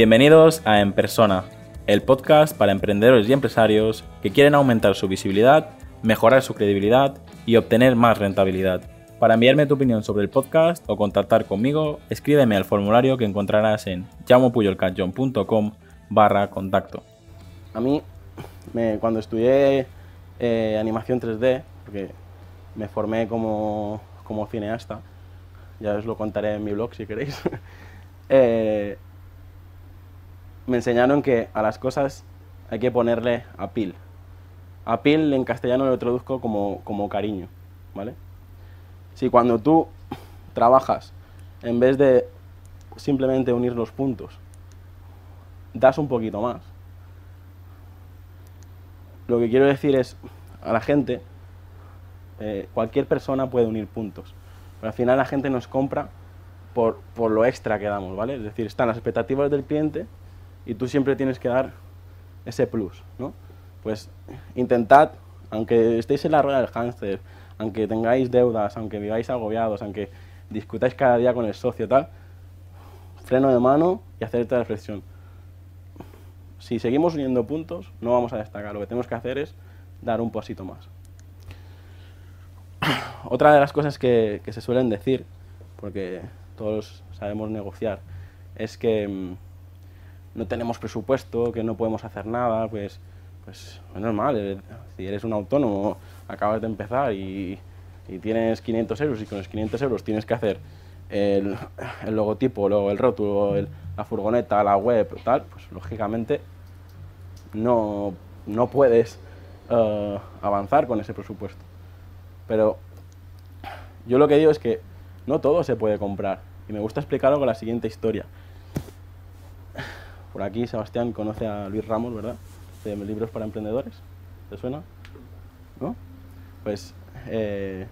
Bienvenidos a En Persona, el podcast para emprendedores y empresarios que quieren aumentar su visibilidad, mejorar su credibilidad y obtener más rentabilidad. Para enviarme tu opinión sobre el podcast o contactar conmigo, escríbeme al formulario que encontrarás en llamopuyolcanchon.com barra contacto. A mí, cuando estudié eh, animación 3D, porque me formé como, como cineasta, ya os lo contaré en mi blog si queréis, eh, me enseñaron que a las cosas hay que ponerle apil. Apil en castellano lo traduzco como, como cariño, ¿vale? Si cuando tú trabajas, en vez de simplemente unir los puntos, das un poquito más, lo que quiero decir es a la gente, eh, cualquier persona puede unir puntos, pero al final la gente nos compra por, por lo extra que damos, ¿vale? Es decir, están las expectativas del cliente y tú siempre tienes que dar ese plus, ¿no? Pues intentad, aunque estéis en la rueda del hámster, aunque tengáis deudas, aunque viváis agobiados, aunque discutáis cada día con el socio, tal, freno de mano y hacer esta reflexión. Si seguimos uniendo puntos, no vamos a destacar. Lo que tenemos que hacer es dar un pasito más. Otra de las cosas que, que se suelen decir, porque todos sabemos negociar, es que mm, no tenemos presupuesto, que no podemos hacer nada, pues, pues es normal. eh, Si eres un autónomo, acabas de empezar y, tienes 500 euros y con los 500 euros tienes que hacer el, logotipo, luego el rótulo, el- la furgoneta, la web, tal, pues lógicamente no, no puedes eh, avanzar con ese presupuesto. Pero yo lo que digo es que no todo se puede comprar. Y me gusta explicarlo con la siguiente historia. Por aquí Sebastián conoce a Luis Ramos, ¿verdad? De Libros para Emprendedores. ¿Te suena? ¿No? Pues eh,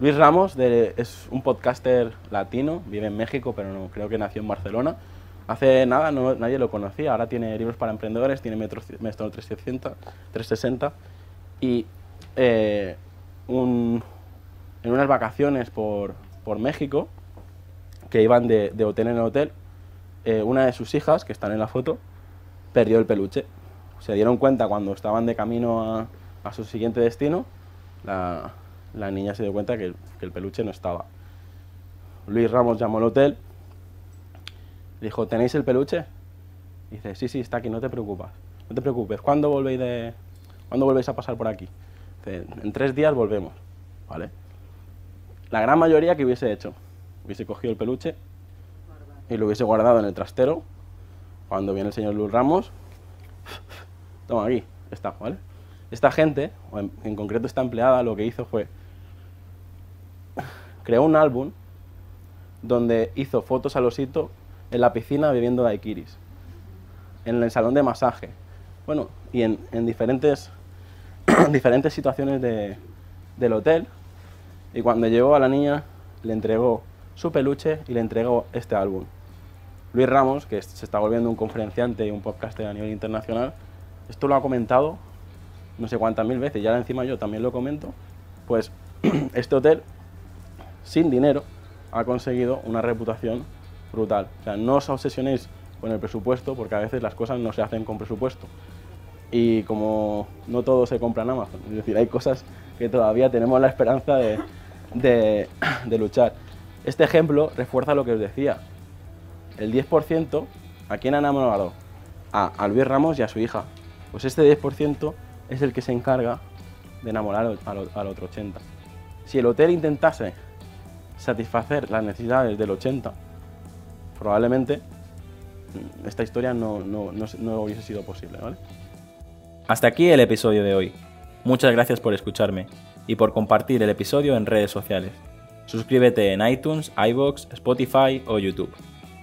Luis Ramos es un podcaster latino, vive en México, pero no, creo que nació en Barcelona. Hace nada nadie lo conocía, ahora tiene libros para emprendedores, tiene Metro, Metro 360, 360 y eh, en unas vacaciones por, por México, que iban de, de hotel en hotel, eh, una de sus hijas, que están en la foto, perdió el peluche. Se dieron cuenta cuando estaban de camino a, su siguiente destino, la, niña se dio cuenta que, el- que el peluche no estaba. Luis Ramos llamó al hotel, dijo, ¿tenéis el peluche? Dice, sí, sí, está aquí, no te preocupes. No te preocupes, ¿cuándo volvéis, de, ¿cuándo volvéis a pasar por aquí? Dice, en tres días volvemos, ¿vale? La gran mayoría que hubiese hecho, hubiese cogido el peluche y lo hubiese guardado en el trastero. Cuando viene el señor Luis Ramos, toma aquí, está, ¿vale? Esta gente, o en, concreto esta empleada, lo que hizo fue creó un álbum donde hizo fotos al osito en la piscina bebiendo daiquiris, en el salón de masaje, bueno, y en, en diferentes, diferentes situaciones de- del hotel. Y cuando llegó a la niña, le entregó su peluche y le entregó este álbum. Luis Ramos, que se está volviendo un conferenciante y un podcaster a nivel internacional, esto lo ha comentado no sé cuántas mil veces, ya encima yo también lo comento, pues este hotel, sin dinero, ha conseguido una reputación brutal. O sea, no os obsesionéis con el presupuesto, porque a veces las cosas no se hacen con presupuesto. Y como no todo se compra en Amazon, es decir, hay cosas que todavía tenemos la esperanza de, de- de luchar. Este ejemplo refuerza lo que os decía. El 10%, ¿a quién han enamorado? A, a Luis Ramos y a su hija. Pues este 10% es el que se encarga de enamorar al, otro 80%. Si el hotel intentase satisfacer las necesidades del 80%, probablemente esta historia no, no- no no hubiese sido posible, ¿vale? Hasta aquí el episodio de hoy. Muchas gracias por escucharme y por compartir el episodio en redes sociales. Suscríbete en iTunes, iBox, Spotify o YouTube.